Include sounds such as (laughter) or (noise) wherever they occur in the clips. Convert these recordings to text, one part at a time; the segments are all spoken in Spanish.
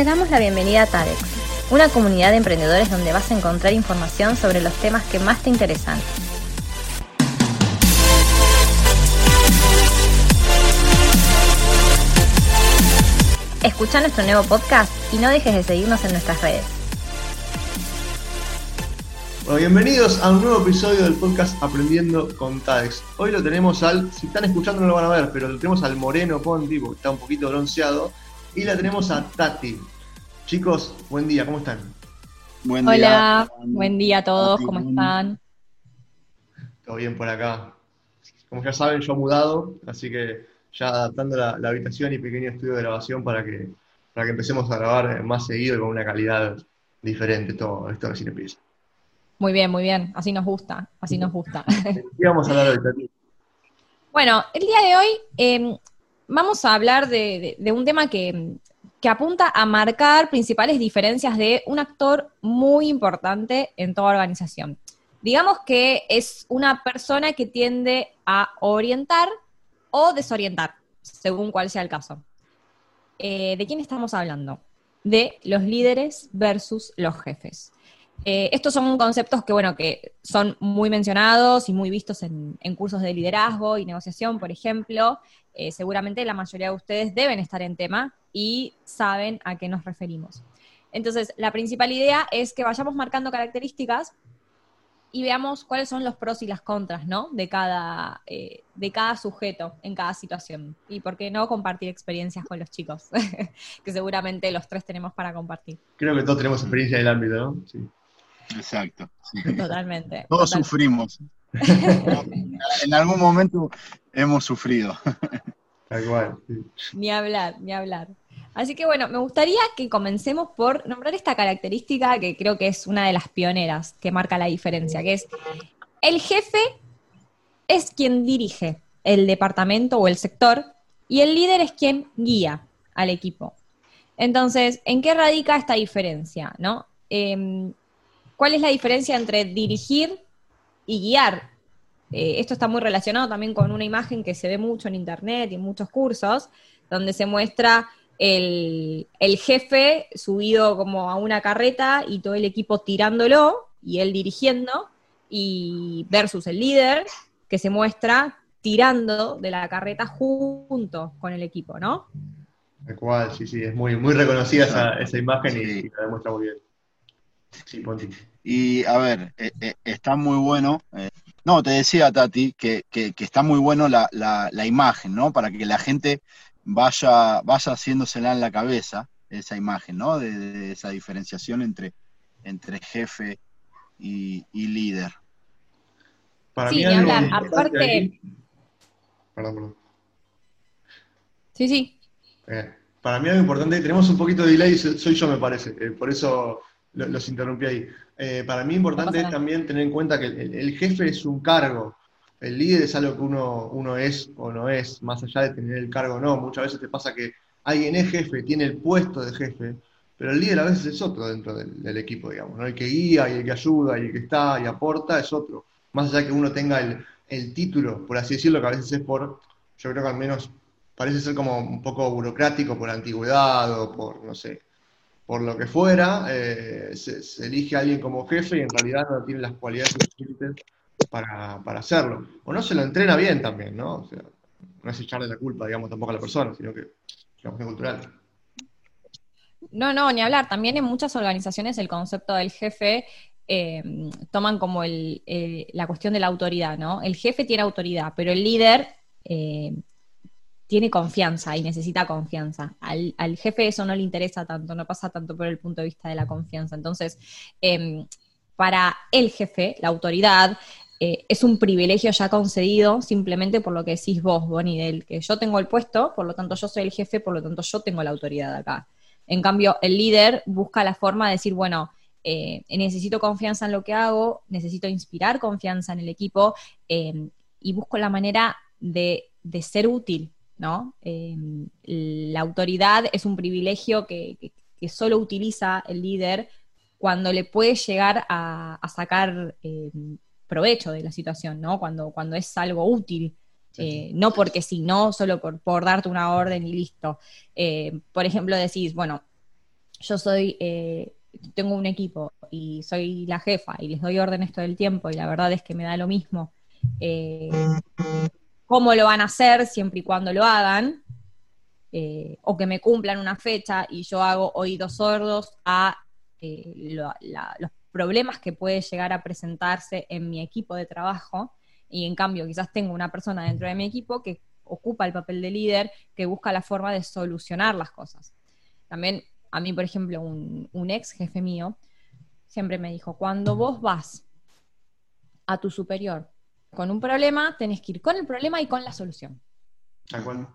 Te damos la bienvenida a TADEX, una comunidad de emprendedores donde vas a encontrar información sobre los temas que más te interesan. Escucha nuestro nuevo podcast y no dejes de seguirnos en nuestras redes. Bienvenidos a un nuevo episodio del podcast Aprendiendo con TADEX. Hoy lo tenemos al, si están escuchando no lo van a ver, pero lo tenemos al Moreno Ponti, porque está un poquito bronceado, y la tenemos a Tati. Chicos, buen día, ¿cómo están? Buen día. Hola, buen día a todos, ¿cómo están? Todo bien por acá. Como ya saben, yo he mudado, así que ya adaptando la, habitación y pequeño estudio de grabación para que, para que empecemos a grabar más seguido y con una calidad diferente todo esto recién empieza. Muy bien, muy bien, así nos gusta, así nos gusta. ¿Qué vamos a hablar hoy, Bueno, el día de hoy em, vamos a hablar de, un tema que, apunta a marcar principales diferencias de un actor muy importante en toda organización. Digamos que es una persona que tiende a orientar o desorientar, según cuál sea el caso. Eh, ¿De quién estamos hablando? De los líderes versus los jefes. Eh, estos son conceptos que, bueno, que son muy mencionados y muy vistos en, cursos de liderazgo y negociación, por ejemplo. Eh, seguramente la mayoría de ustedes deben estar en tema y saben a qué nos referimos. Entonces, la principal idea es que vayamos marcando características y veamos cuáles son los pros y las contras, ¿no? De cada, eh, de cada sujeto en cada situación. Y por qué no compartir experiencias con los chicos, (laughs) que seguramente los tres tenemos para compartir. Creo que todos tenemos experiencia en el ámbito, ¿no? Sí. Exacto. Totalmente. (laughs) Todos sufrimos. (laughs) en algún momento hemos sufrido. Tal cual. Ni hablar, ni hablar. Así que bueno, me gustaría que comencemos por nombrar esta característica que creo que es una de las pioneras que marca la diferencia, que es el jefe es quien dirige el departamento o el sector y el líder es quien guía al equipo. Entonces, ¿en qué radica esta diferencia? ¿no? Em, ¿Cuál es la diferencia entre dirigir y guiar? Eh, esto está muy relacionado también con una imagen que se ve mucho en internet y en muchos cursos, donde se muestra el, jefe subido como a una carreta y todo el equipo tirándolo y él dirigiendo, y versus el líder que se muestra tirando de la carreta junto con el equipo, ¿no? Tal cual, sí, sí, es muy, muy reconocida esa, imagen y, la demuestra muy bien. Sí, Ponti. Y a ver, eh, eh, está muy bueno. Eh, no, te decía, Tati, que, está muy bueno la, imagen, ¿no? Para que la gente vaya, vaya haciéndosela en la cabeza, esa imagen, ¿no? De, esa diferenciación entre, entre jefe y, líder. Para sí, mí hablar. Aparte. Perdón, perdón. Sí, sí. para mí algo importante, tenemos un poquito de delay, soy yo me parece, por eso los interrumpí ahí. Eh, para mí importante es también tener en cuenta que el, jefe es un cargo, el líder es algo que uno, uno es o no es, más allá de tener el cargo o no. Muchas veces te pasa que alguien es jefe, tiene el puesto de jefe, pero el líder a veces es otro dentro del, equipo, digamos, ¿no? El que guía y el que ayuda y el que está y aporta es otro. Más allá que uno tenga el, el título, por así decirlo, que a veces es por, yo creo que al menos parece ser como un poco burocrático por antigüedad o por, no sé, por lo que fuera, eh, se, elige a alguien como jefe y en realidad no tiene las cualidades suficientes para, hacerlo. O no se lo entrena bien también, ¿no? O sea, no es echarle la culpa, digamos, tampoco a la persona, sino que digamos, es cultural. No, no, ni hablar. También en muchas organizaciones el concepto del jefe eh, toman como el, eh, la cuestión de la autoridad, ¿no? El jefe tiene autoridad, pero el líder tiene confianza y necesita confianza. Al, jefe eso no le interesa tanto, no pasa tanto por el punto de vista de la confianza. Entonces, em, para el jefe, la autoridad, eh, es un privilegio ya concedido simplemente por lo que decís vos, Bonnie, del que yo tengo el puesto, por lo tanto yo soy el jefe, por lo tanto yo tengo la autoridad acá. En cambio, el líder busca la forma de decir, bueno, eh, necesito confianza en lo que hago, necesito inspirar confianza en el equipo em, y busco la manera de, de ser útil, ¿no? Em, la autoridad es un privilegio que, solo utiliza el líder cuando le puede llegar a, sacar em, provecho de la situación, ¿no? Cuando, cuando es algo útil. Eh, no porque sí, no solo por, darte una orden y listo. Eh, por ejemplo, decís, bueno, yo soy, eh, tengo un equipo y soy la jefa y les doy órdenes todo el tiempo y la verdad es que me da lo mismo eh, cómo lo van a hacer siempre y cuando lo hagan, eh, o que me cumplan una fecha y yo hago oídos sordos a los problemas que puede llegar a presentarse en mi equipo de trabajo y en cambio quizás tengo una persona dentro de mi equipo que ocupa el papel de líder, que busca la forma de solucionar las cosas. También a mí, por ejemplo, un, ex jefe mío siempre me dijo, cuando vos vas a tu superior con un problema, tenés que ir con el problema y con la solución. ¿De acuerdo?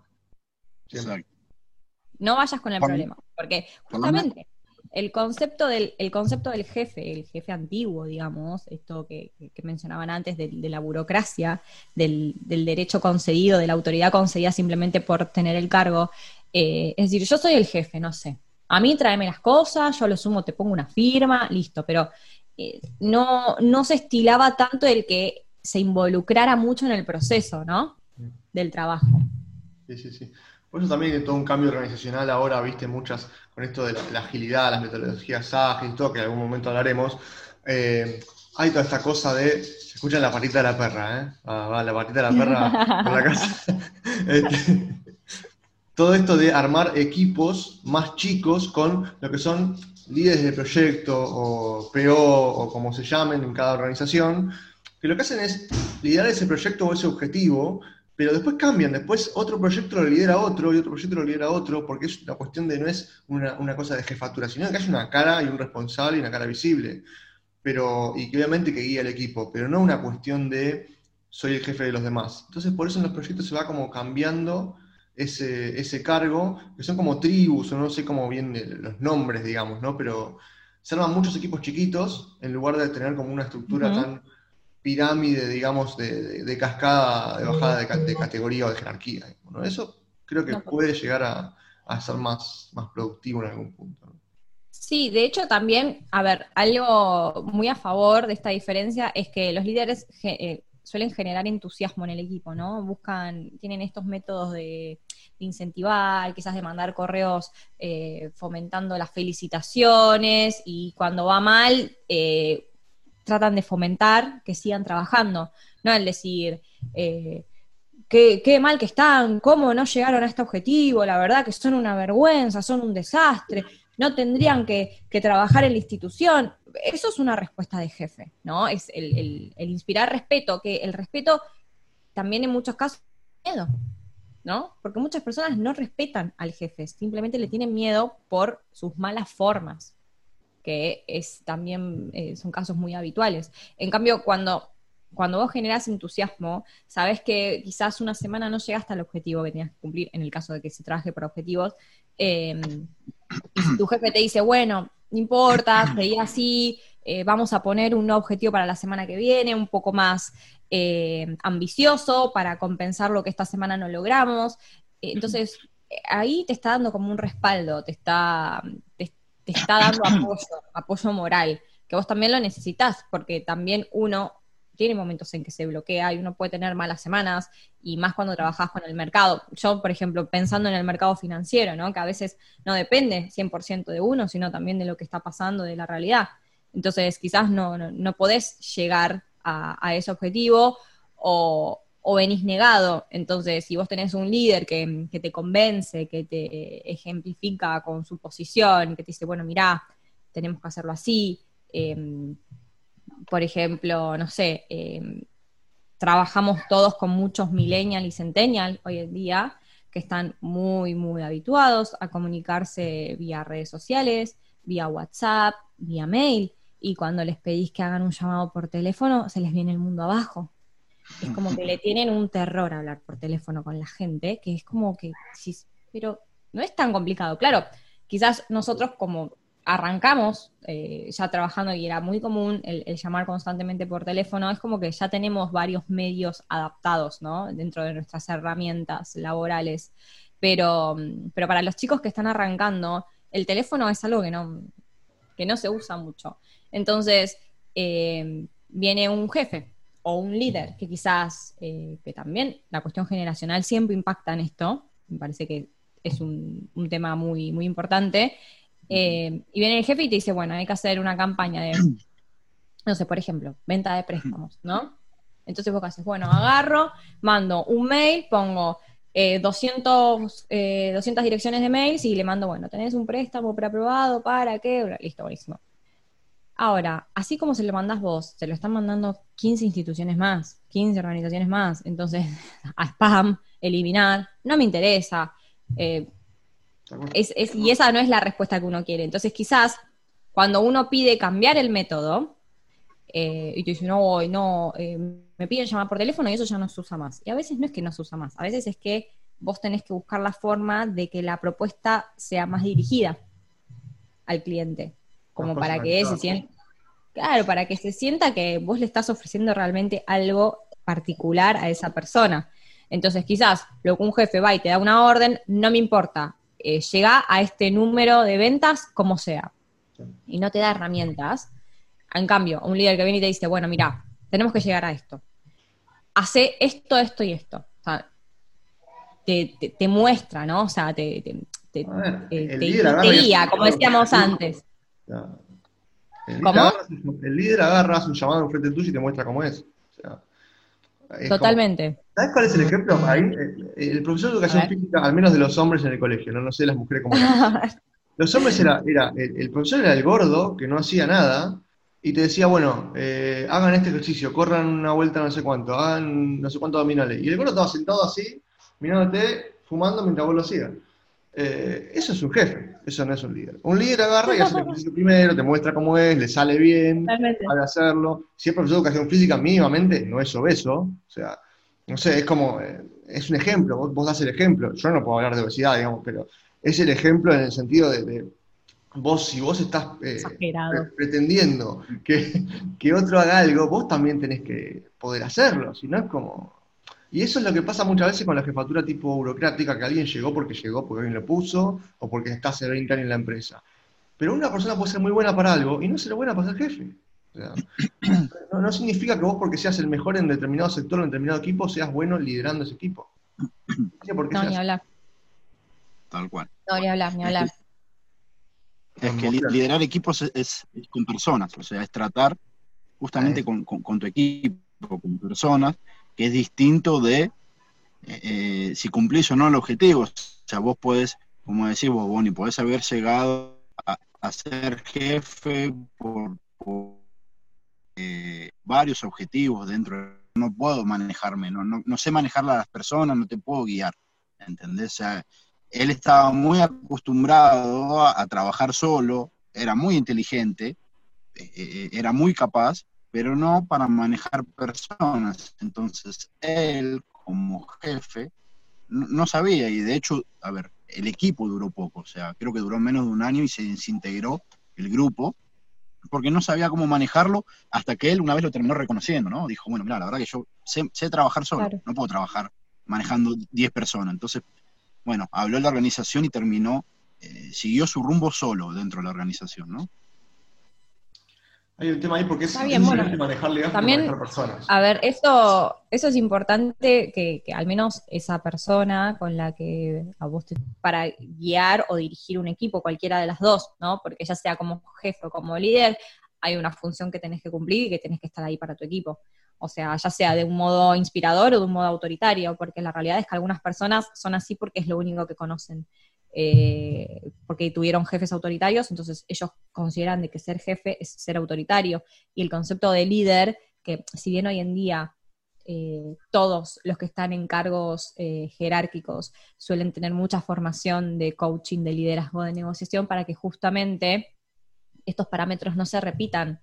No vayas con el problema, porque justamente el concepto del, concepto del jefe, el jefe antiguo, digamos, esto que, mencionaban antes de, la burocracia, del, derecho concedido, de la autoridad concedida simplemente por tener el cargo, eh, es decir, yo soy el jefe, no sé, a mí tráeme las cosas, yo lo sumo, te pongo una firma, listo, pero eh, no, no se estilaba tanto el que se involucrara mucho en el proceso, ¿no? Del trabajo. Sí, sí, sí. Por eso también hay todo un cambio organizacional ahora, viste, muchas, con esto de la, agilidad, las metodologías ágiles todo, que en algún momento hablaremos. Eh, hay toda esta cosa de. Se escucha la patita de la perra, ¿eh? va, la patita de la perra por la casa. (laughs) Este, todo esto de armar equipos más chicos con lo que son líderes de proyecto o PO o como se llamen en cada organización, que lo que hacen es liderar ese proyecto o ese objetivo, pero después cambian, después otro proyecto lo lidera otro y otro proyecto lo lidera otro, porque es una cuestión de no es una, cosa de jefatura, sino que hay una cara y un responsable y una cara visible, pero, y que obviamente que guía el equipo, pero no una cuestión de soy el jefe de los demás. Entonces por eso en los proyectos se va como cambiando ese, ese cargo, que son como tribus, o no sé cómo bien los nombres, digamos, ¿no? Pero se arman muchos equipos chiquitos en lugar de tener como una estructura tan pirámide, digamos, de, cascada, de bajada de, categoría o de jerarquía. Bueno, eso creo que puede llegar a, ser más, más productivo en algún punto. Sí, de hecho también, a ver, algo muy a favor de esta diferencia es que los líderes eh, suelen generar entusiasmo en el equipo, ¿no? Buscan, tienen estos métodos de, incentivar, quizás de mandar correos eh, fomentando las felicitaciones y cuando va mal, eh, tratan de fomentar que sigan trabajando, ¿no? El decir, eh, qué, mal que están, cómo no llegaron a este objetivo, la verdad que son una vergüenza, son un desastre, no tendrían que, que trabajar en la institución eso es una respuesta de jefe, ¿no? Es el, inspirar respeto, que el respeto también en muchos casos miedo, ¿no? Porque muchas personas no respetan al jefe, simplemente le tienen miedo por sus malas formas, que es también eh, son casos muy habituales. En cambio, cuando, cuando vos generás entusiasmo, sabes que quizás una semana no llegaste al objetivo que tenías que cumplir, en el caso de que se trabaje por objetivos, eh, y si tu jefe te dice, bueno, no importa, sería así, eh, vamos a poner un objetivo para la semana que viene, un poco más eh, ambicioso para compensar lo que esta semana no logramos. Entonces, ahí te está dando como un respaldo, te está, está dando apoyo, apoyo moral, que vos también lo necesitas, porque también uno tiene momentos en que se bloquea y uno puede tener malas semanas y más cuando trabajas con el mercado. Yo, por ejemplo, pensando en el mercado financiero, ¿no? que a veces no depende 100% de uno, sino también de lo que está pasando, de la realidad. Entonces, quizás no, no, podés llegar a, ese objetivo o, venís negado. Entonces, si vos tenés un líder que, te convence, que te ejemplifica con su posición, que te dice, bueno, mirá, tenemos que hacerlo así, em, por ejemplo, no sé, eh, trabajamos todos con muchos millennials y centennials hoy en día que están muy, muy habituados a comunicarse vía redes sociales, vía WhatsApp, vía mail, y cuando les pedís que hagan un llamado por teléfono, se les viene el mundo abajo. Es como que le tienen un terror hablar por teléfono con la gente, que es como que, pero no es tan complicado. Claro, quizás nosotros como arrancamos eh, ya trabajando y era muy común el, llamar constantemente por teléfono, es como que ya tenemos varios medios adaptados, ¿no? Dentro de nuestras herramientas laborales. Pero, pero para los chicos que están arrancando, el teléfono es algo que no, que no se usa mucho. Entonces, eh, viene un jefe o un líder que quizás, eh, que también la cuestión generacional siempre impacta en esto, me parece que es un, tema muy, muy importante, Eh, y viene el jefe y te dice, bueno, hay que hacer una campaña de, no sé, por ejemplo, venta de préstamos, ¿no? Entonces vos qué haces, bueno, agarro, mando un mail, pongo 200, eh, 200 eh, direcciones de mails y le mando, bueno, tenés un préstamo preaprobado, ¿para qué? Listo, buenísimo. Ahora, así como se lo mandás vos, se lo están mandando 15 instituciones más, 15 organizaciones más, entonces (laughs) a spam, eliminar, no me interesa. Eh, y esa no es la respuesta que uno quiere. Entonces quizás cuando uno pide cambiar el método, eh, y tú dices, no, no, eh, me piden llamar por teléfono y eso ya no se usa más. Y a veces no es que no se usa más, a veces es que vos tenés que buscar la forma de que la propuesta sea más dirigida al cliente, como para que se sienta, claro, para que se sienta que vos le estás ofreciendo realmente algo particular a esa persona. Entonces, quizás lo que un jefe va y te da una orden, no me importa, eh, llega a este número de ventas como sea. Y no te da herramientas. En cambio, un líder que viene y te dice, bueno, mira, tenemos que llegar a esto. Hace esto, esto y esto. O sea, te, muestra, ¿no? O sea, te, te, guía, como decíamos antes. El ¿Cómo? el líder agarra su llamado enfrente tuyo y te muestra cómo es. Totalmente. ¿Sabes cuál es el ejemplo? Ahí, eh, el, profesor de educación física, al menos de los hombres en el colegio, no, no sé las mujeres cómo (laughs) Los hombres era, era el, profesor era el gordo, que no hacía nada, y te decía, bueno, eh, hagan este ejercicio, corran una vuelta no sé cuánto, hagan no sé cuántos abdominales. Y el gordo estaba sentado así, mirándote, fumando mientras vos lo hacías. Eh, eso es un jefe, eso no es un líder. Un líder agarra y hace el (laughs) ejercicio primero, te muestra cómo es, le sale bien, sabe hacerlo. Si es profesor de educación física, mínimamente no es obeso, o sea, no sé, es como, eh, es un ejemplo, vos, das el ejemplo. Yo no puedo hablar de obesidad, digamos, pero es el ejemplo en el sentido de, vos, si vos estás eh, pretendiendo que, que otro haga algo, vos también tenés que poder hacerlo, si no es como y eso es lo que pasa muchas veces con la jefatura tipo burocrática, que alguien llegó porque llegó, porque alguien lo puso, o porque está hace 20 años en la empresa. Pero una persona puede ser muy buena para algo y no ser buena para ser jefe. (clears throat) no, significa que vos porque seas el mejor en determinado sector o en determinado equipo, seas bueno liderando ese equipo. (clears throat) No, ni hablar. Tal cual. No, ni hablar, ni hablar. Es que liderar equipos es, con personas, o sea, es tratar justamente con, con tu equipo, con personas, que es distinto de eh, eh, si cumplís o no el objetivo. O sea, vos podés, como decís vos, Bonnie, podés haber llegado a, ser jefe por, eh, varios objetivos dentro. No puedo manejarme, no, no, sé manejar a las personas, no te puedo guiar. ¿Entendés? O sea, él estaba muy acostumbrado a trabajar solo, era muy inteligente, era muy capaz, pero no para manejar personas. Entonces, él como jefe no, sabía y de hecho, a ver, el equipo duró poco, o sea, creo que duró menos de un año y se desintegró el grupo porque no sabía cómo manejarlo hasta que él una vez lo terminó reconociendo, ¿no? Dijo, bueno, mira, la verdad que yo sé, trabajar solo, no puedo trabajar manejando 10 personas. Entonces, bueno, habló de la organización y terminó, eh, siguió su rumbo solo dentro de la organización, ¿no? Hay un tema ahí porque es bien, manejar también, personas. A ver, eso, eso es importante que, al menos esa persona con la que a vos te, para guiar o dirigir un equipo, cualquiera de las dos, ¿no? Porque ya sea como jefe o como líder, hay una función que tenés que cumplir y que tenés que estar ahí para tu equipo. O sea, ya sea de un modo inspirador o de un modo autoritario, porque la realidad es que algunas personas son así porque es lo único que conocen. Eh, porque tuvieron jefes autoritarios, entonces ellos consideran de que ser jefe es ser autoritario. Y el concepto de líder, que si bien hoy en día eh, todos los que están en cargos eh, jerárquicos suelen tener mucha formación de coaching, de liderazgo, de negociación, para que justamente estos parámetros no se repitan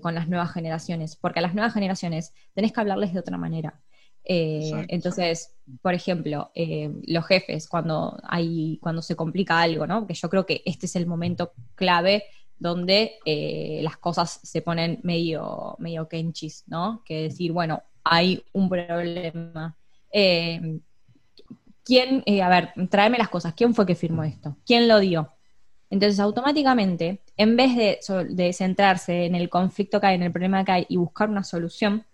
con las nuevas generaciones, porque a las nuevas generaciones tenés que hablarles de otra manera. Eh, entonces, por ejemplo, eh, los jefes, cuando hay, cuando se complica algo, ¿no? Que yo creo que este es el momento clave donde eh, las cosas se ponen medio, medio kenchis, ¿no? Que decir, bueno, hay un problema. ¿Quién, a ver, tráeme las cosas, ¿quién fue que firmó esto? ¿Quién lo dio? Entonces, automáticamente, en vez de, de centrarse en el conflicto que hay, en el problema que hay y buscar una solución,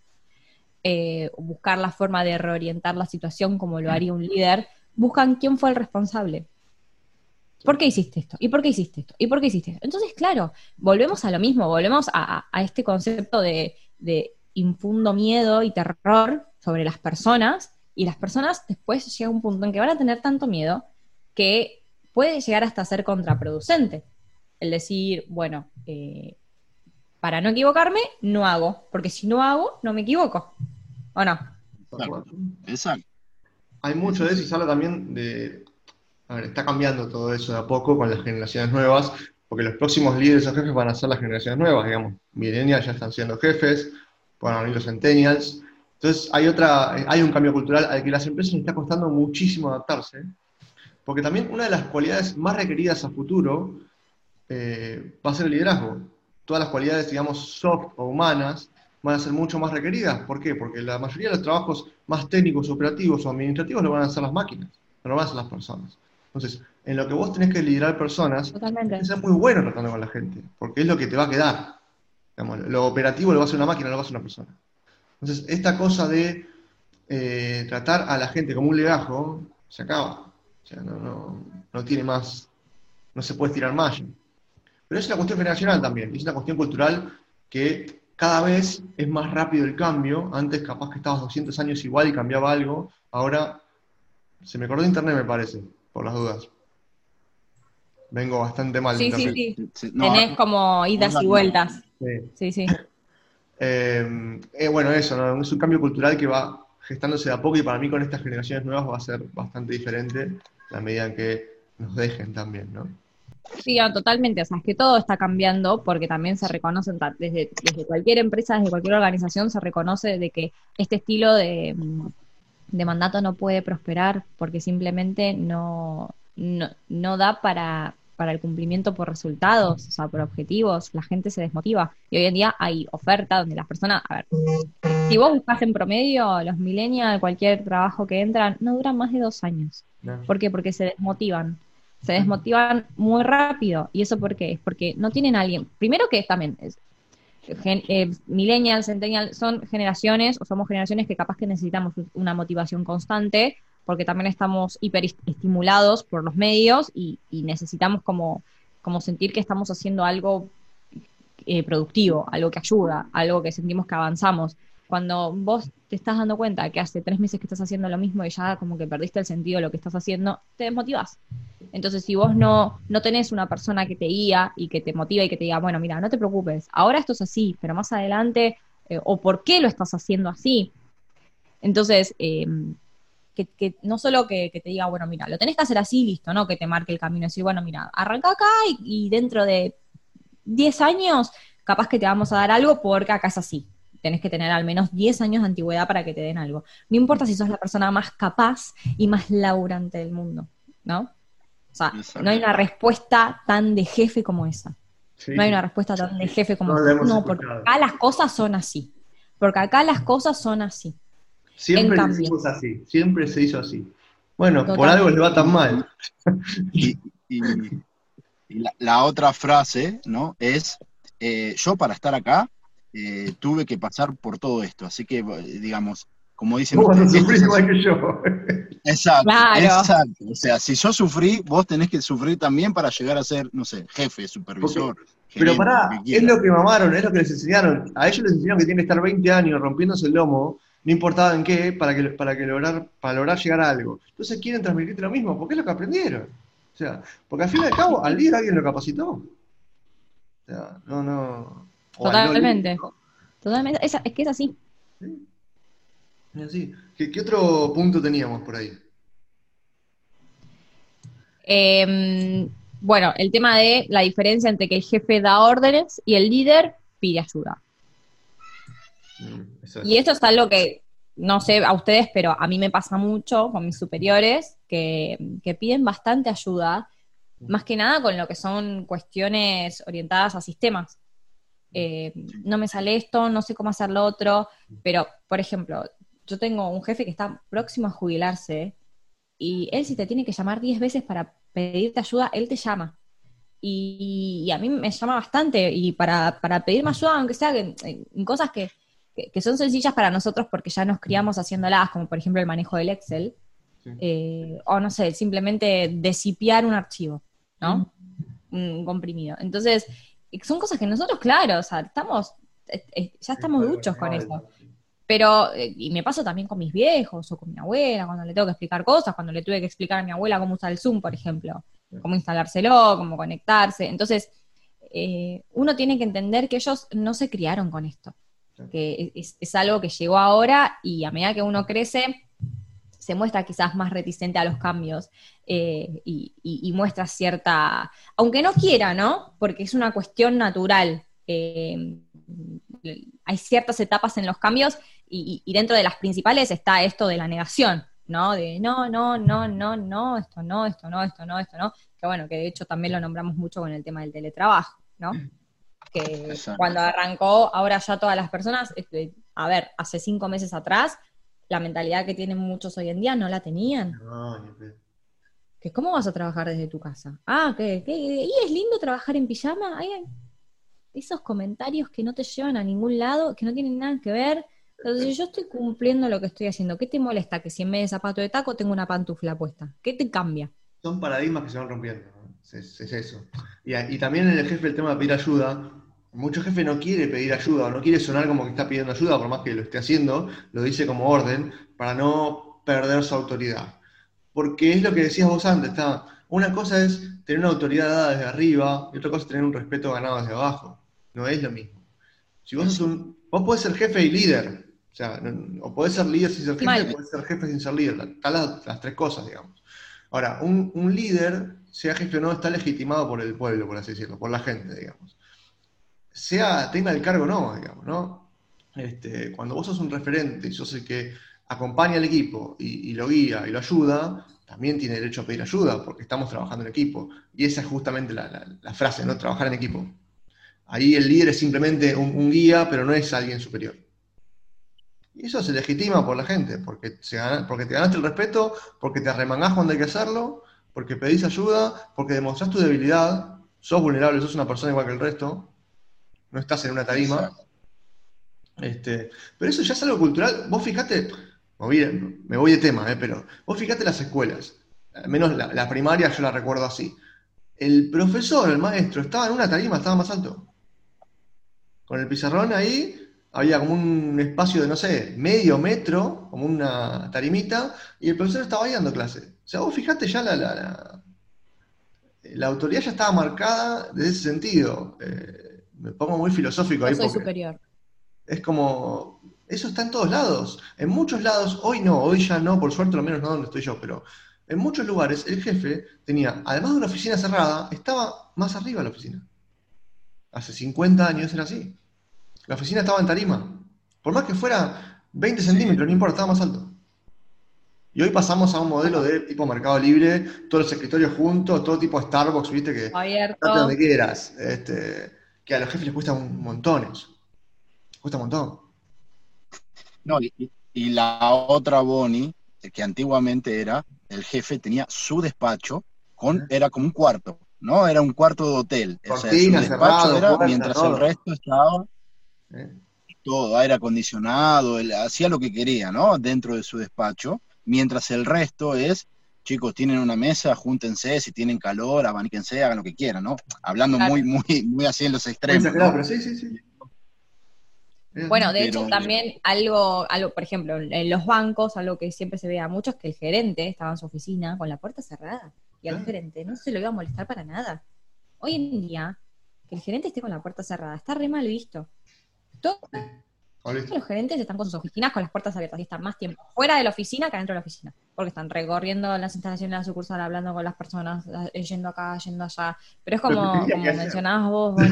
eh, buscar la forma de reorientar la situación como lo haría un líder, buscan quién fue el responsable. ¿Por qué hiciste esto? ¿Y por qué hiciste esto? ¿Y por qué hiciste esto? Entonces, claro, volvemos a lo mismo, volvemos a, este concepto de, de, infundo miedo y terror sobre las personas, y las personas después llega un punto en que van a tener tanto miedo que puede llegar hasta ser contraproducente. El decir, bueno, eh, para no equivocarme, no hago, porque si no hago, no me equivoco. ¿O no? Exacto. Hay mucho de eso y se habla también de. A ver, está cambiando todo eso de a poco con las generaciones nuevas, porque los próximos líderes o jefes van a ser las generaciones nuevas, digamos. Millennials ya están siendo jefes, van a venir los centennials. Entonces hay otra, hay un cambio cultural al que las empresas les está costando muchísimo adaptarse, porque también una de las cualidades más requeridas a futuro eh, va a ser el liderazgo todas las cualidades, digamos, soft o humanas van a ser mucho más requeridas. ¿Por qué? Porque la mayoría de los trabajos más técnicos, operativos o administrativos lo van a hacer las máquinas, no lo van a hacer las personas. Entonces, en lo que vos tenés que liderar personas, Totalmente. es muy bueno tratando con la gente, porque es lo que te va a quedar. lo operativo lo va a hacer una máquina, lo va a hacer una persona. Entonces, esta cosa de eh, tratar a la gente como un legajo, se acaba. O sea, no, no, no tiene más, no se puede estirar más. Pero es una cuestión generacional también, es una cuestión cultural que cada vez es más rápido el cambio. Antes capaz que estabas 200 años igual y cambiaba algo. Ahora se me acordó internet, me parece, por las dudas. Vengo bastante mal. Sí, sí, sí. Tenés como idas y vueltas. Sí, sí. (laughs) Eh, eh, bueno, eso, ¿no? es un cambio cultural que va gestándose de a poco y para mí con estas generaciones nuevas va a ser bastante diferente la medida en que nos dejen también, ¿no? Sí, totalmente. O sea, es que todo está cambiando porque también se reconoce, desde, desde cualquier empresa, desde cualquier organización, se reconoce de que este estilo de, de mandato no puede prosperar porque simplemente no, no, da para, para el cumplimiento por resultados, o sea, por objetivos, la gente se desmotiva. Y hoy en día hay oferta donde las personas, a ver, si vos buscas en promedio, los millennials, cualquier trabajo que entran, no duran más de dos años. ¿Por qué? Porque se desmotivan se desmotivan muy rápido. ¿Y eso por qué? Es porque no tienen alguien. Primero que también, es, eh, millennials, centennials, son generaciones o somos generaciones que capaz que necesitamos una motivación constante porque también estamos hiperestimulados por los medios y, necesitamos como, como sentir que estamos haciendo algo eh, productivo, algo que ayuda, algo que sentimos que avanzamos cuando vos te estás dando cuenta que hace tres meses que estás haciendo lo mismo y ya como que perdiste el sentido de lo que estás haciendo, te desmotivas. Entonces, si vos no, no tenés una persona que te guía y que te motiva y que te diga, bueno, mira, no te preocupes, ahora esto es así, pero más adelante, eh, o por qué lo estás haciendo así. Entonces, em, que, no solo que, te diga, bueno, mira, lo tenés que hacer así, listo, ¿no? Que te marque el camino, decir, bueno, mira, arranca acá y, y dentro de 10 años, capaz que te vamos a dar algo porque acá es así tenés que tener al menos 10 años de antigüedad para que te den algo. No importa si sos la persona más capaz y más laburante del mundo, ¿no? O sea, no hay una respuesta tan de jefe como esa. No hay una respuesta tan de jefe como esa. No, porque acá las cosas son así. Porque acá las cosas son así. Siempre se hizo así. Siempre se hizo así. Bueno, por algo le va tan mal. y, la, otra frase, ¿no? Es, eh, yo para estar acá eh, tuve que pasar por todo esto. Así que, digamos, como dicen vos ustedes, igual que yo. Exacto, exacto. O sea, si yo sufrí, vos tenés que sufrir también para llegar a ser, no sé, jefe, supervisor. pero pará, es lo que mamaron, es lo que les enseñaron. A ellos les enseñaron que tienen que estar 20 años rompiéndose el lomo, no importaba en qué, para que, para que lograr, para lograr llegar a algo. Entonces quieren transmitirte lo mismo, porque es lo que aprendieron. O sea, porque al fin y al cabo, al día alguien lo capacitó. O sea, no, no. Totalmente. Totalmente. Es, que es así. ¿Qué, otro punto teníamos por ahí? Em, bueno, el tema de la diferencia entre que el jefe da órdenes y el líder pide ayuda. Mm, y esto es algo que, no sé a ustedes, pero a mí me pasa mucho con mis superiores, que, que piden bastante ayuda, mm. más que nada con lo que son cuestiones orientadas a sistemas. Eh, no me sale esto, no sé cómo hacer lo otro, pero, por ejemplo, yo tengo un jefe que está próximo a jubilarse y él si te tiene que llamar 10 veces para pedirte ayuda, él te llama. Y, a mí me llama bastante y para, para pedirme ayuda, aunque sea en, cosas que, son sencillas para nosotros porque ya nos criamos haciéndolas, como por ejemplo el manejo del Excel, eh, o no sé, simplemente desipiar un archivo, ¿no? Un comprimido. Entonces, son cosas que nosotros, claro, o sea, estamos, ya estamos duchos con eso. Pero, eh, y me pasa también con mis viejos o con mi abuela, cuando le tengo que explicar cosas, cuando le tuve que explicar a mi abuela cómo usar el Zoom, por ejemplo, cómo instalárselo, cómo conectarse. Entonces, eh, uno tiene que entender que ellos no se criaron con esto, que es, algo que llegó ahora y a medida que uno crece, se muestra quizás más reticente a los cambios eh, y, muestra cierta, aunque no quiera, ¿no? Porque es una cuestión natural. hay ciertas etapas en los cambios y, dentro de las principales está esto de la negación, ¿no? De no, no, no, no, no, esto no, esto no, esto no, esto no. Que bueno, que de hecho también lo nombramos mucho con el tema del teletrabajo, ¿no? Que cuando arrancó, ahora ya todas las personas, este, a ver, hace cinco meses atrás, la mentalidad que tienen muchos hoy en día no la tenían. No, que ¿Cómo vas a trabajar desde tu casa? Ah, que, ¿y es lindo trabajar en pijama? esos comentarios que no te llevan a ningún lado, que no tienen nada que ver entonces, yo estoy cumpliendo lo que estoy haciendo, ¿qué te molesta que si en vez de zapato de taco tengo una pantufla puesta? ¿Qué te cambia? Son paradigmas que se van rompiendo, es, eso. Y, también en el jefe el tema de pedir ayuda, mucho jefe no quiere pedir ayuda o no quiere sonar como que está pidiendo ayuda, por más que lo esté haciendo, lo dice como orden, para no perder su autoridad. Porque es lo que decías vos antes, está, una cosa es tener una autoridad dada desde arriba y otra cosa es tener un respeto ganado desde abajo. No es lo mismo. Si vos sos un, vos podés ser jefe y líder, o sea, o podés ser líder sin ser jefe, o podés ser jefe sin ser líder. Están las, tres cosas, digamos. Ahora, un, líder, sea jefe o no, está legitimado por el pueblo, por así decirlo, por la gente, digamos. Sea, tenga el cargo o no, digamos, ¿no? Este, cuando vos sos un referente y sos el que acompaña al equipo y, lo guía y lo ayuda, también tiene derecho a pedir ayuda porque estamos trabajando en equipo. Y esa es justamente la, frase, ¿no? Trabajar en equipo. Ahí el líder es simplemente un guía, pero no es alguien superior. Y eso se legitima por la gente, porque, se porque te ganaste el respeto, porque te arremangás cuando hay que hacerlo, porque pedís ayuda, porque demostrás tu debilidad, sos vulnerable, sos una persona igual que el resto, no estás en una tarima. Este, pero eso ya es algo cultural. Vos fijate, me voy de tema, eh, pero vos fijate las escuelas, al menos la, la primaria yo la recuerdo así. El profesor, el maestro, estaba en una tarima, estaba más alto. Con el pizarrón ahí, había como un espacio de, no sé, medio metro, como una tarimita, y el profesor estaba ahí dando clase. O sea, vos fijate ya la, la, la, autoridad ya estaba marcada desde ese sentido. Eh, me pongo muy filosófico ahí. soy superior. Es como, eso está en todos lados. En muchos lados, hoy no, hoy ya no, por suerte, lo menos no donde estoy yo, pero en muchos lugares el jefe tenía, además de una oficina cerrada, estaba más arriba de la oficina. Hace 50 años era así. La oficina estaba en tarima. Por más que fuera 20 centímetros, no importa, estaba más alto. Y hoy pasamos a un modelo de tipo mercado libre, todos los escritorios juntos, todo tipo Starbucks, viste, que Abierto. donde quieras. Este, que a los jefes les cuesta un montón eso. Cuesta un montón. No, y, la otra Bonnie, que antiguamente era, el jefe tenía su despacho, con, era como un cuarto, ¿no? Era un cuarto de hotel. Cortina, cerrado, mientras el resto estaba todo, aire acondicionado, él hacía lo que quería, ¿no? Dentro de su despacho, mientras el resto es, chicos, tienen una mesa, júntense, si tienen calor, abaníquense, hagan lo que quieran, ¿no? Hablando muy, muy, muy así en los extremos. sí, sí, sí. Bueno, de hecho también algo, algo, por ejemplo, en los bancos, algo que siempre se veía mucho es que el gerente estaba en su oficina con la puerta cerrada y al ah. gerente no se lo iba a molestar para nada. Hoy en día, que el gerente esté con la puerta cerrada está re mal visto. Todos los gerentes están con sus oficinas con las puertas abiertas y están más tiempo fuera de la oficina que dentro de la oficina. Porque están recorriendo las instalaciones de la sucursal, hablando con las personas, eh, yendo acá, yendo allá. Pero es como, como mencionabas vos,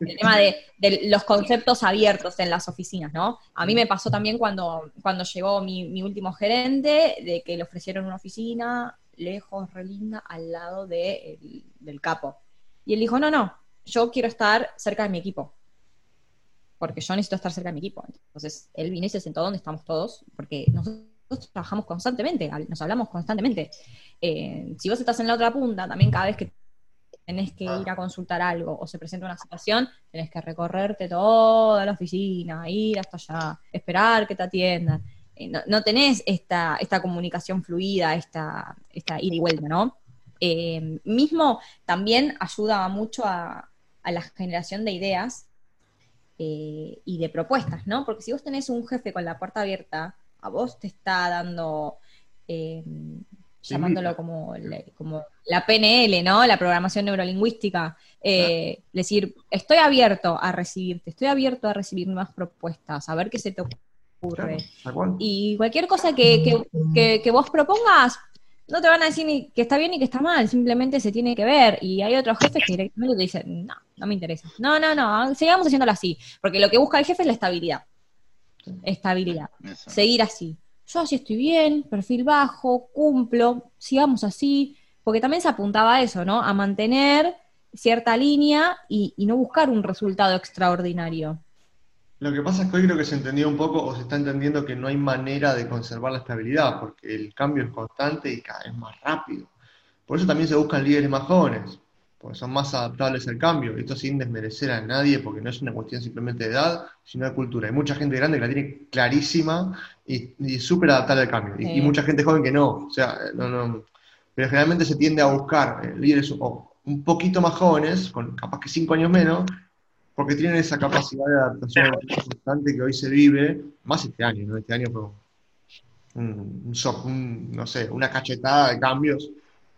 el tema de, los conceptos abiertos en las oficinas, ¿no? A mí me pasó también cuando, cuando llegó mi, último gerente, de que le ofrecieron una oficina lejos, re linda, al lado de, del capo. Y él dijo, no, no, yo quiero estar cerca de mi equipo porque yo necesito estar cerca de mi equipo. Entonces, él vino y se sentó donde estamos todos, porque nosotros trabajamos constantemente, nos hablamos constantemente. Eh, si vos estás en la otra punta, también cada vez que tenés que ir a consultar algo o se presenta una situación, tenés que recorrerte toda la oficina, ir hasta allá, esperar que te atiendan. Eh, no, tenés esta, esta comunicación fluida, esta, esta ida y vuelta, ¿no? Eh, mismo también ayuda mucho a, la generación de ideas eh, y de propuestas, ¿no? Porque si vos tenés un jefe con la puerta abierta, a vos te está dando, eh, llamándolo como, como, la PNL, ¿no? La programación neurolingüística. Decir, estoy abierto a recibirte, estoy abierto a recibir nuevas propuestas, a ver qué se te ocurre. y cualquier cosa que, que vos propongas, no te van a decir ni que está bien ni que está mal, simplemente se tiene que ver. Y hay otros jefes que directamente te dicen, no, no me interesa. No, no, no, sigamos haciéndolo así. Porque lo que busca el jefe es la estabilidad. Estabilidad. Seguir así. Yo así estoy bien, perfil bajo, cumplo, sigamos así. Porque también se apuntaba a eso, ¿no? A mantener cierta línea y no buscar un resultado extraordinario. Lo que pasa es que hoy creo que se entendió un poco o se está entendiendo que no hay manera de conservar la estabilidad, porque el cambio es constante y cada vez más rápido. Por eso también se buscan líderes más jóvenes, porque son más adaptables al cambio. Esto sin desmerecer a nadie, porque no es una cuestión simplemente de edad, sino de cultura. Hay mucha gente grande que la tiene clarísima y, súper adaptable al cambio, y, mucha gente joven que no. O sea, no, no. Pero generalmente se tiende a buscar eh, líderes un poquito más jóvenes, con capaz que cinco años menos, porque tienen esa capacidad de adaptación constante que hoy se vive, más este año, ¿no? Este año fue un, no sé, una cachetada de cambios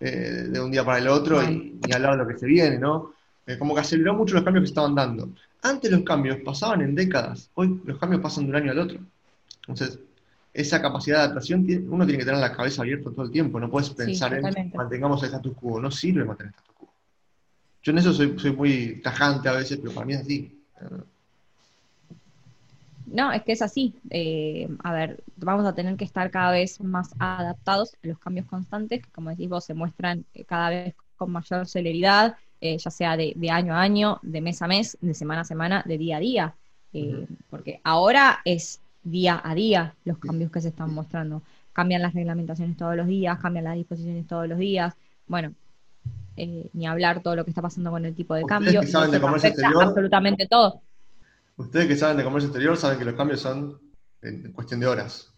eh, de un día para el otro y, y, al lado de lo que se viene, ¿no? Eh, como que aceleró mucho los cambios que estaban dando. Antes los cambios pasaban en décadas, hoy los cambios pasan de un año al otro. Entonces, esa capacidad de adaptación uno tiene que tener la cabeza abierta todo el tiempo, no puedes pensar en mantengamos el status quo, no sirve mantener el status yo en eso soy, soy muy tajante a veces, pero para mí es así. No, es que es así. Eh, a ver, vamos a tener que estar cada vez más adaptados a los cambios constantes, que como decís vos, se muestran eh, cada vez con mayor celeridad, eh, ya sea de, año a año, de mes a mes, de semana a semana, de día a día. Porque ahora es día a día los cambios que se están mostrando. Cambian las reglamentaciones todos los días, cambian las disposiciones todos los días. Bueno, eh, ni hablar todo lo que está pasando con el tipo de cambio. Que saben de comercio exterior, absolutamente todo. Ustedes que saben de comercio exterior saben que los cambios son en cuestión de horas.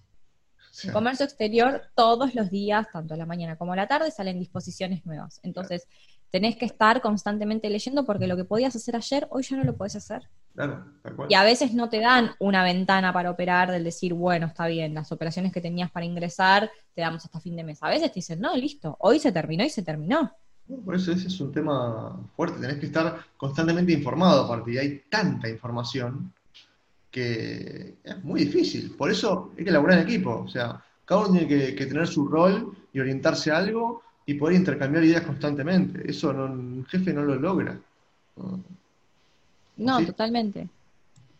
En comercio exterior, todos los días, tanto a la mañana como a la tarde, salen disposiciones nuevas. Entonces, tenés que estar constantemente leyendo porque lo que podías hacer ayer, hoy ya no lo podés hacer. Claro, y a veces no te dan una ventana para operar del decir, bueno, está bien, las operaciones que tenías para ingresar te damos hasta fin de mes. A veces te dicen, no, listo, hoy se terminó y se terminó. Por eso ese es un tema fuerte, tenés que estar constantemente informado aparte, y hay tanta información que es muy difícil. Por eso hay que elaborar en equipo, o sea, cada uno tiene que, tener su rol y orientarse a algo y poder intercambiar ideas constantemente. Eso un jefe no lo logra. No, totalmente.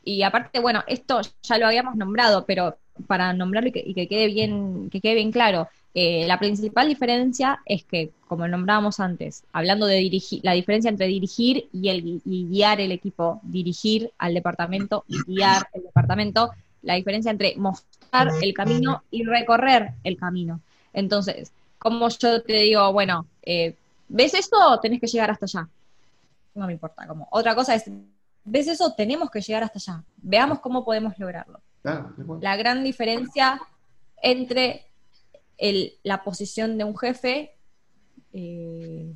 Y aparte, bueno, esto ya lo habíamos nombrado, pero para nombrarlo y que, quede bien, que quede bien claro, eh, la principal diferencia es que, como nombrábamos antes, hablando de dirigir, la diferencia entre dirigir y, el, guiar el equipo, dirigir al departamento y guiar el departamento, la diferencia entre mostrar el camino y recorrer el camino. Entonces, como yo te digo, bueno, eh, ¿ves esto? Tenés que llegar hasta allá. No me importa. Como otra cosa es, ¿ves eso? Tenemos que llegar hasta allá. Veamos cómo podemos lograrlo. La gran diferencia entre la posición de un jefe, eh,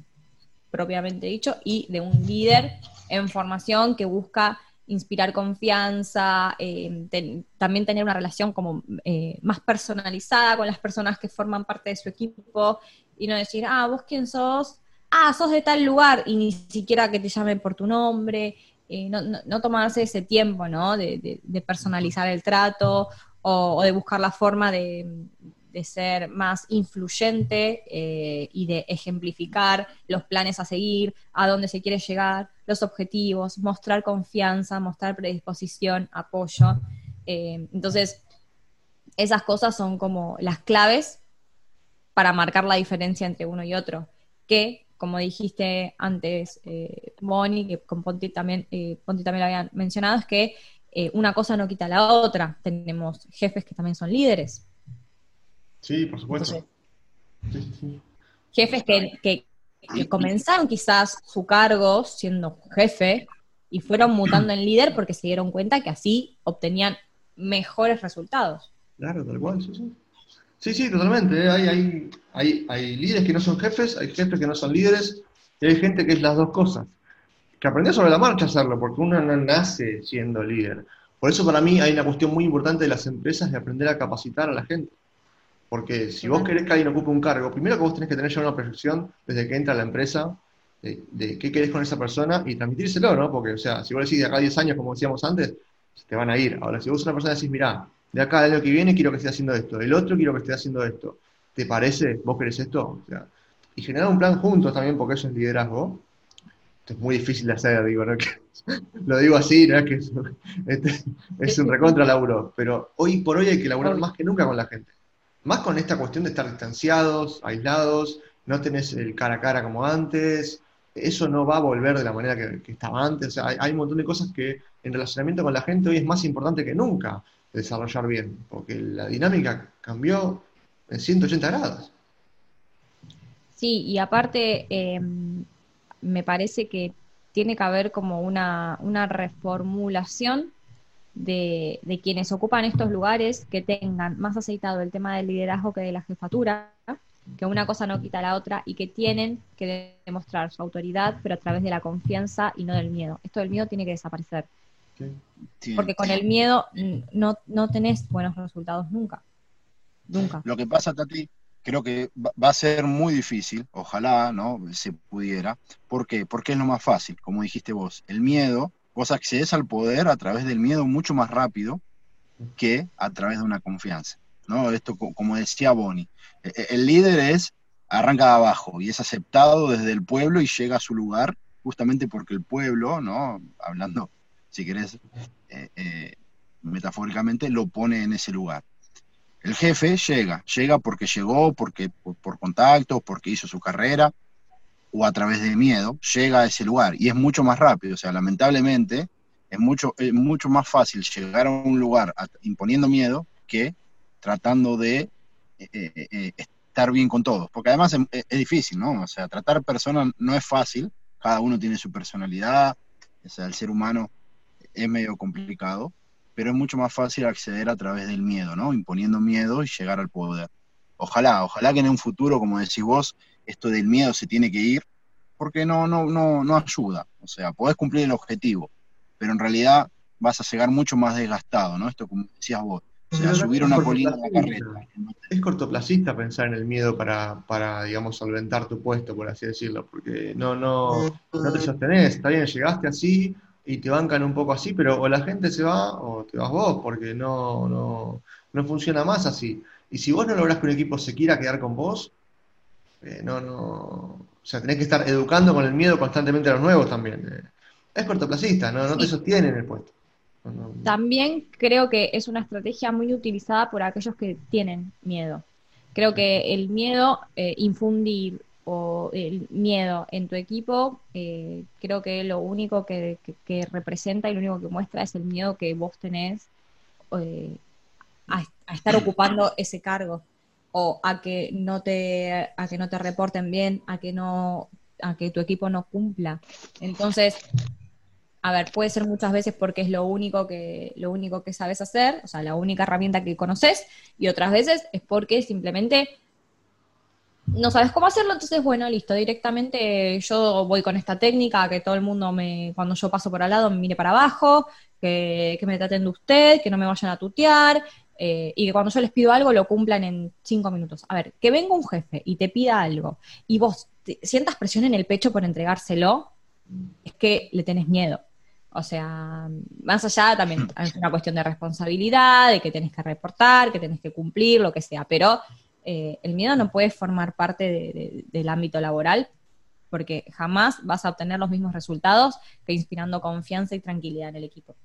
propiamente dicho, y de un líder en formación que busca inspirar confianza, eh, también tener una relación como eh, más personalizada con las personas que forman parte de su equipo y no decir, ah, vos quién sos, ah, sos de tal lugar y ni siquiera que te llamen por tu nombre, no, tomarse ese tiempo, ¿no? De, personalizar el trato o, de buscar la forma de, ser más influyente eh, y de ejemplificar los planes a seguir, a dónde se quiere llegar, los objetivos, mostrar confianza, mostrar predisposición, apoyo. Eh, entonces, esas cosas son como las claves para marcar la diferencia entre uno y otro, que, como dijiste antes, eh, Bonnie, que con Ponti también, eh, Ponti también lo habían mencionado, es que una cosa no quita la otra. Tenemos jefes que también son líderes, Sí, por supuesto. Jefes que, comenzaron quizás su cargo siendo jefe y fueron mutando en líder porque se dieron cuenta que así obtenían mejores resultados. Claro, tal cual, sí, sí. Sí, sí, totalmente. Hay, hay, hay, hay líderes que no son jefes, hay jefes que no son líderes, y hay gente que es las dos cosas. Que aprendió sobre la marcha a hacerlo, porque uno no nace siendo líder. Por eso para mí hay una cuestión muy importante de las empresas de aprender a capacitar a la gente. Porque si vos querés que alguien ocupe un cargo, primero que vos tenés que tener ya una proyección desde que entra la empresa de, qué querés con esa persona y transmitírselo, ¿no? Porque, o sea, si vos decís de acá a 10 años, como decíamos antes, te van a ir. Ahora, si vos una persona decís, mirá, de acá al año que viene quiero que esté haciendo esto, el otro quiero que esté haciendo esto, ¿te parece? ¿Vos querés esto? O sea, y generar un plan juntos también, porque eso es liderazgo. Esto es muy difícil de hacer, digo, ¿no? (laughs) lo digo así, ¿no? Es que es, este, es un recontra laburo, pero hoy por hoy hay que laburar más que nunca con la gente. Más con esta cuestión de estar distanciados, aislados, no tenés el cara a cara como antes, eso no va a volver de la manera que, estaba antes. O sea, hay, un montón de cosas que en relacionamiento con la gente hoy es más importante que nunca desarrollar bien, porque la dinámica cambió en 180 grados. Sí, y aparte em, me parece que tiene que haber como una, reformulación de, de, quienes ocupan estos lugares que tengan más aceitado el tema del liderazgo que de la jefatura, que una cosa no quita la otra y que tienen que demostrar su autoridad, pero a través de la confianza y no del miedo. Esto del miedo tiene que desaparecer. Porque con el miedo no, no tenés buenos resultados nunca. Nunca. Lo que pasa, Tati, creo que va a ser muy difícil, ojalá, ¿no? Se pudiera. ¿Por qué? Porque es lo más fácil, como dijiste vos. El miedo, vos accedes al poder a través del miedo mucho más rápido que a través de una confianza. ¿no? Esto, como decía Boni, e, e, el líder es, arranca de abajo y es aceptado desde el pueblo y llega a su lugar justamente porque el pueblo, ¿no? Hablando, si querés, eh, eh, metafóricamente, lo pone en ese lugar. El jefe llega, llega porque llegó, porque por, por contactos, porque hizo su carrera, o a través de miedo, llega a ese lugar. Y es mucho más rápido, o sea, lamentablemente, es mucho, es mucho más fácil llegar a un lugar imponiendo miedo que tratando de eh, eh, eh, estar bien con todos, porque además es, difícil, ¿no? O sea, tratar personas no es fácil, cada uno tiene su personalidad, o sea, el ser humano es medio complicado, pero es mucho más fácil acceder a través del miedo, ¿no? Imponiendo miedo y llegar al poder. Ojalá, ojalá que en un futuro, como decís vos, esto del miedo se tiene que ir, porque no, no, no, no ayuda. O sea, podés cumplir el objetivo, pero en realidad vas a llegar mucho más desgastado, ¿no? Esto como decías vos, o sea, subir una colina en la carrera. Es cortoplacista pensar en el miedo para, para, digamos, solventar tu puesto, por así decirlo, porque no, no, no te sostenés, está bien, llegaste así y te bancan un poco así, pero o la gente se va o te vas vos, porque no, no, no funciona más así. Y si vos no lográs que un equipo se quiera quedar con vos, eh, no, no, o sea, tenés que estar educando con el miedo constantemente a los nuevos también. Eh. Es cortoplacista, no, no te sostiene en el puesto. También creo que es una estrategia muy utilizada por aquellos que tienen miedo. Creo que el miedo, eh, infundir el miedo en tu equipo, eh, creo que lo único que, representa y lo único que muestra es el miedo que vos tenés eh, a, estar ocupando ese cargo o a que no te a que no te reporten bien, a que no a que tu equipo no cumpla. Entonces, a ver, puede ser muchas veces porque es lo único que, lo único que sabes hacer, o sea, la única herramienta que conoces, y otras veces es porque simplemente no sabes cómo hacerlo, entonces, bueno, listo, directamente yo voy con esta técnica, que todo el mundo me, cuando yo paso por al lado, me mire para abajo, que, me traten de usted, que no me vayan a tutear, eh, y que cuando yo les pido algo lo cumplan en cinco minutos. A ver, que venga un jefe y te pida algo, y vos sientas presión en el pecho por entregárselo, es que le tenés miedo. O sea, más allá también es una cuestión de responsabilidad, de que tenés que reportar, que tenés que cumplir, lo que sea, pero eh, el miedo no puede formar parte del ámbito laboral porque jamás vas a obtener los mismos resultados que inspirando confianza y tranquilidad en el equipo.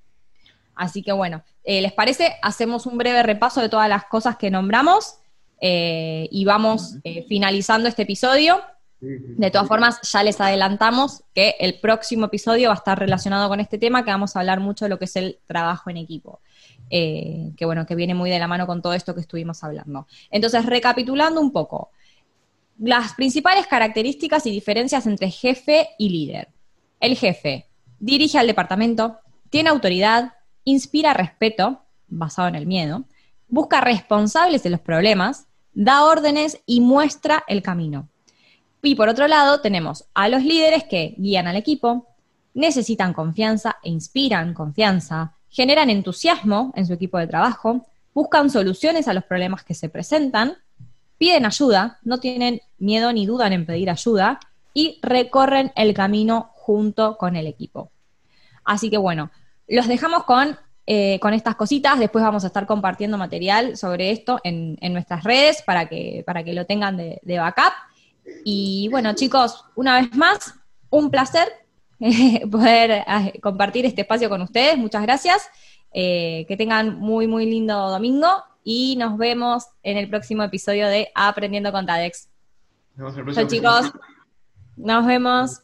Así que bueno, eh, ¿les parece? Hacemos un breve repaso de todas las cosas que nombramos eh, y vamos finalizando este episodio. De todas formas, ya les adelantamos que el próximo episodio va a estar relacionado con este tema, que vamos a hablar mucho de lo que es el trabajo en equipo. Eh, que bueno, que viene muy de la mano con todo esto que estuvimos hablando. Entonces, recapitulando un poco, las principales características y diferencias entre jefe y líder. El jefe dirige al departamento, tiene autoridad, inspira respeto, basado en el miedo, busca responsables de los problemas, da órdenes y muestra el camino. Y por otro lado, tenemos a los líderes que guían al equipo, necesitan confianza e inspiran confianza, generan entusiasmo en su equipo de trabajo, buscan soluciones a los problemas que se presentan, piden ayuda, no tienen miedo ni dudan en pedir ayuda y recorren el camino junto con el equipo. Así que bueno, los dejamos con, eh, con estas cositas, después vamos a estar compartiendo material sobre esto en, nuestras redes para que, para que lo tengan de, backup. Y bueno, chicos, una vez más, un placer (laughs) poder eh, compartir este espacio con ustedes. Muchas gracias. Eh, que tengan muy, muy lindo domingo y nos vemos en el próximo episodio de Aprendiendo con TADEX. Nos vemos chicos. Nos vemos.